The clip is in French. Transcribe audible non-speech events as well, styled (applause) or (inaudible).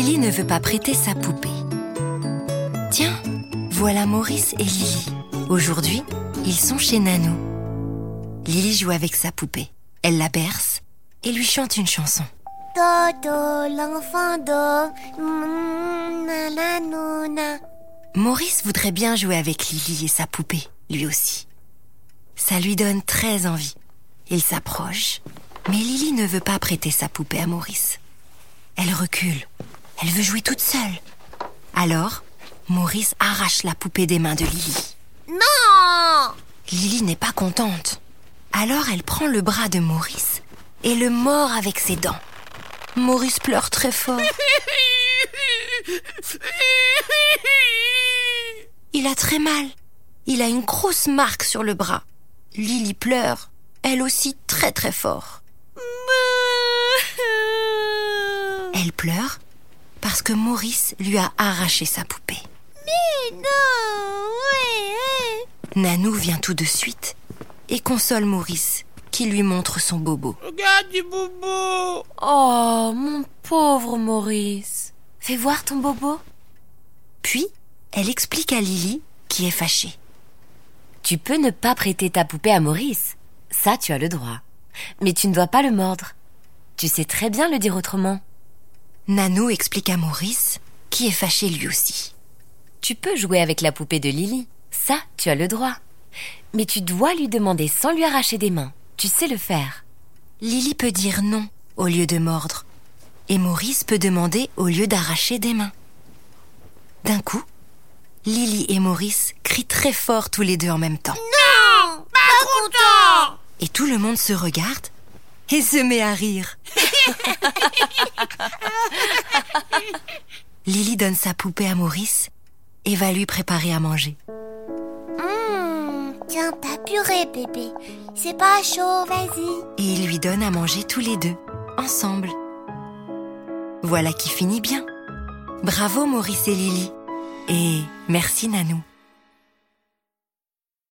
Lily ne veut pas prêter sa poupée. Tiens, voilà Maurice et Lily. Aujourd'hui, ils sont chez Nanou. Lily joue avec sa poupée. Elle la berce et lui chante une chanson. Dodo, l'enfant do. Maurice voudrait bien jouer avec Lily et sa poupée, lui aussi. Ça lui donne très envie. Il s'approche, mais Lily ne veut pas prêter sa poupée à Maurice. Elle recule. Elle veut jouer toute seule. Alors, Maurice arrache la poupée des mains de Lily. Non Lily n'est pas contente. Alors elle prend le bras de Maurice et le mord avec ses dents. Maurice pleure très fort. Il a très mal. Il a une grosse marque sur le bras. Lily pleure, elle aussi très très fort. (laughs) Elle pleure parce que Maurice lui a arraché sa poupée. Mais non ouais, ouais. Nanou vient tout de suite et console Maurice qui lui montre son bobo. Regarde du bobo Oh, mon pauvre Maurice. Fais voir ton bobo. Puis, elle explique à Lily qui est fâchée. Tu peux ne pas prêter ta poupée à Maurice. Ça, tu as le droit. Mais tu ne dois pas le mordre. Tu sais très bien le dire autrement. Nanou explique à Maurice qui est fâché lui aussi. Tu peux jouer avec la poupée de Lily. Ça, tu as le droit. Mais tu dois lui demander sans lui arracher des mains. Tu sais le faire. Lily peut dire non au lieu de mordre. Et Maurice peut demander au lieu d'arracher des mains. D'un coup, Lily et Maurice crient très fort tous les deux en même temps. Non Pas content Et tout le monde se regarde et se met à rire. (laughs) Lily donne sa poupée à Maurice et va lui préparer à manger. Hum, Tiens ta purée, bébé. C'est pas chaud, vas-y. Et il lui donne à manger tous les deux, ensemble. Voilà qui finit bien. Bravo Maurice et Lily. Et merci Nanou.